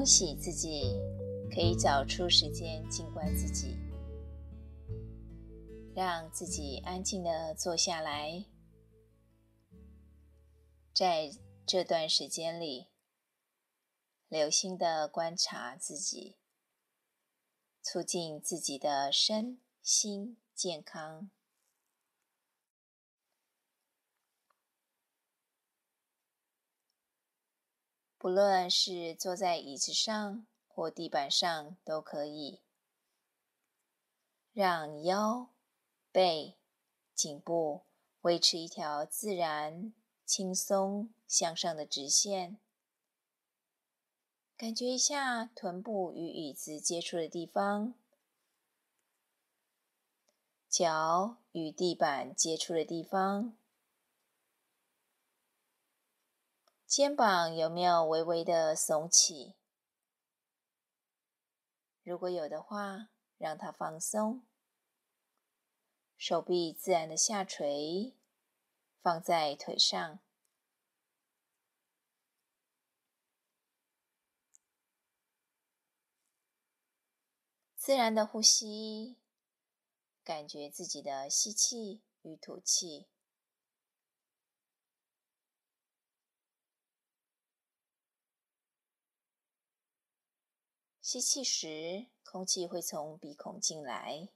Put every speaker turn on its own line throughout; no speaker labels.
恭喜自己，可以找出时间静观自己，让自己安静地坐下来，在这段时间里，留心地观察自己，促进自己的身心健康。不论是坐在椅子上或地板上都可以，让腰、背、颈部维持一条自然、轻松向上的直线。感觉一下臀部与椅子接触的地方，脚与地板接触的地方。肩膀有没有微微的耸起？如果有的话，让它放松。手臂自然的下垂，放在腿上。自然的呼吸，感觉自己的吸气与吐气。吸气时，空气会从鼻孔进来；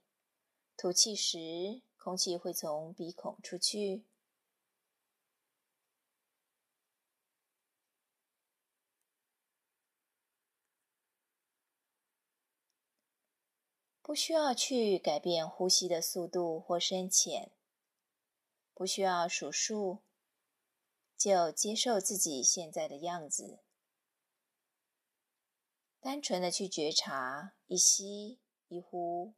吐气时，空气会从鼻孔出去。不需要去改变呼吸的速度或深浅，不需要数数，就接受自己现在的样子。单纯的去觉察，一吸一呼。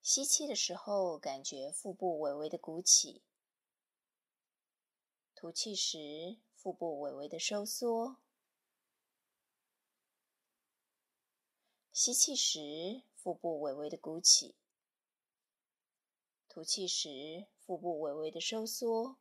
吸气的时候，感觉腹部微微的鼓起；吐气时，腹部微微的收缩。吸气时，腹部微微的鼓起；吐气时，腹部微微的收缩。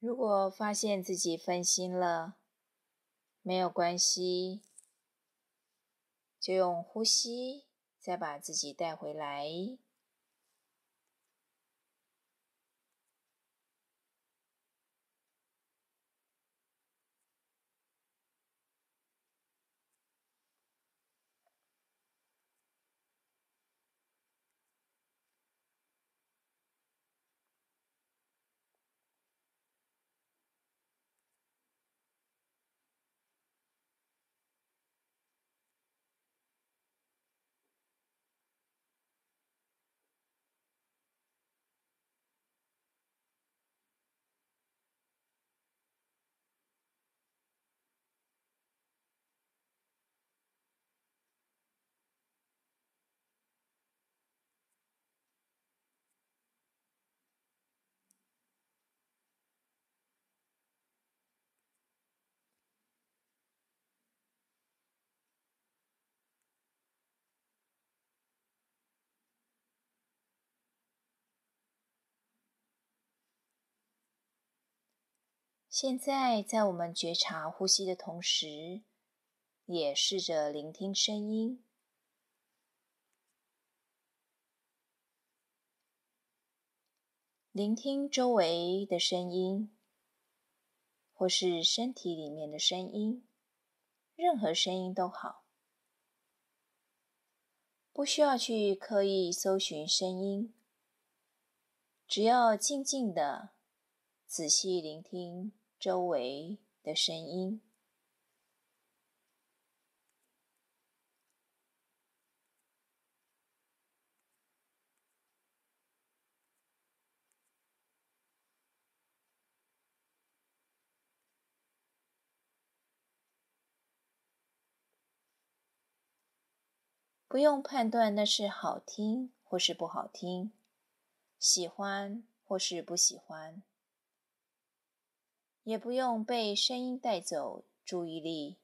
如果发现自己分心了，没有关系，就用呼吸再把自己带回来。现在，在我们觉察呼吸的同时，也试着聆听声音，聆听周围的声音，或是身体里面的声音，任何声音都好，不需要去刻意搜寻声音，只要静静的、仔细聆听周围的声音。不用判断那是好听或是不好听，喜欢或是不喜欢，也不用被声音带走注意力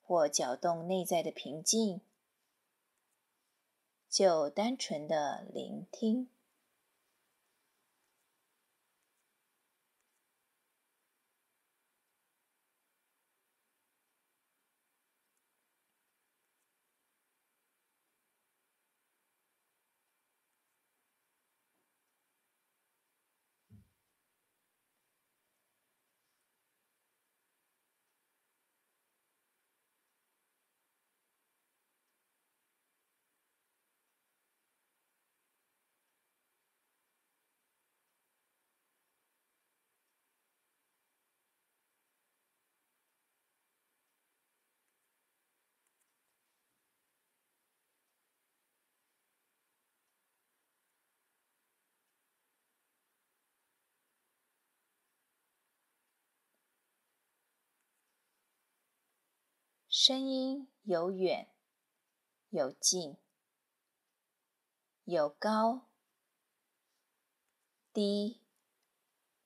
或搅动内在的平静，就单纯的聆听。声音有远有近，有高低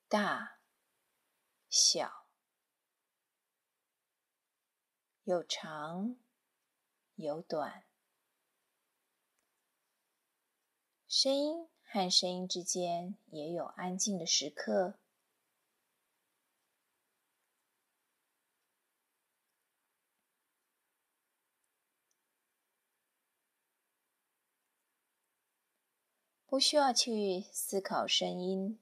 大小，有长有短。声音和声音之间也有安静的时刻。不需要去思考声音，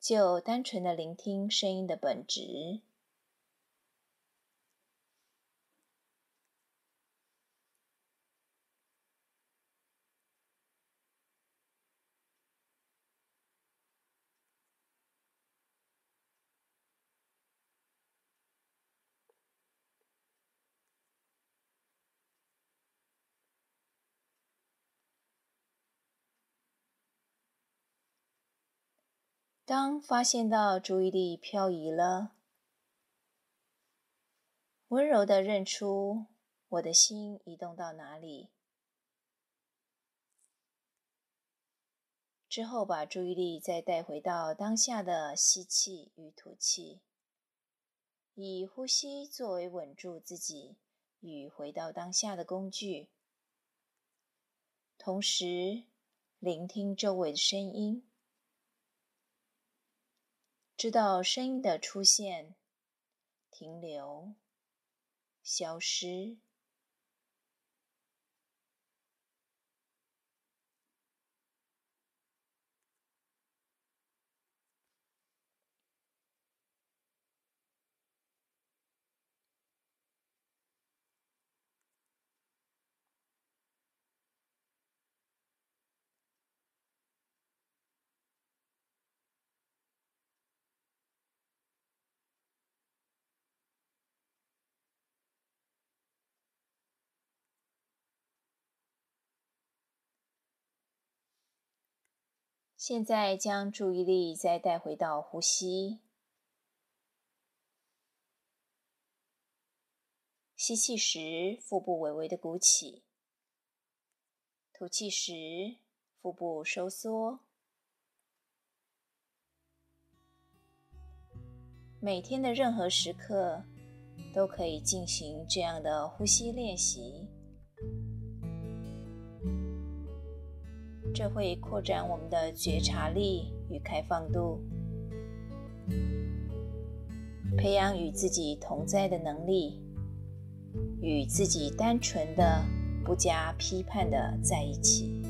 就单纯的聆听声音的本质。当发现到注意力漂移了，温柔的认出我的心移动到哪里，之后把注意力再带回到当下的吸气与吐气，以呼吸作为稳住自己与回到当下的工具，同时聆听周围的声音。直到声音的出现、停留、消失。现在将注意力再带回到呼吸，吸气时腹部微微的鼓起，吐气时腹部收缩。每天的任何时刻都可以进行这样的呼吸练习。这会扩展我们的觉察力与开放度。培养与自己同在的能力，与自己单纯的、不加批判的在一起。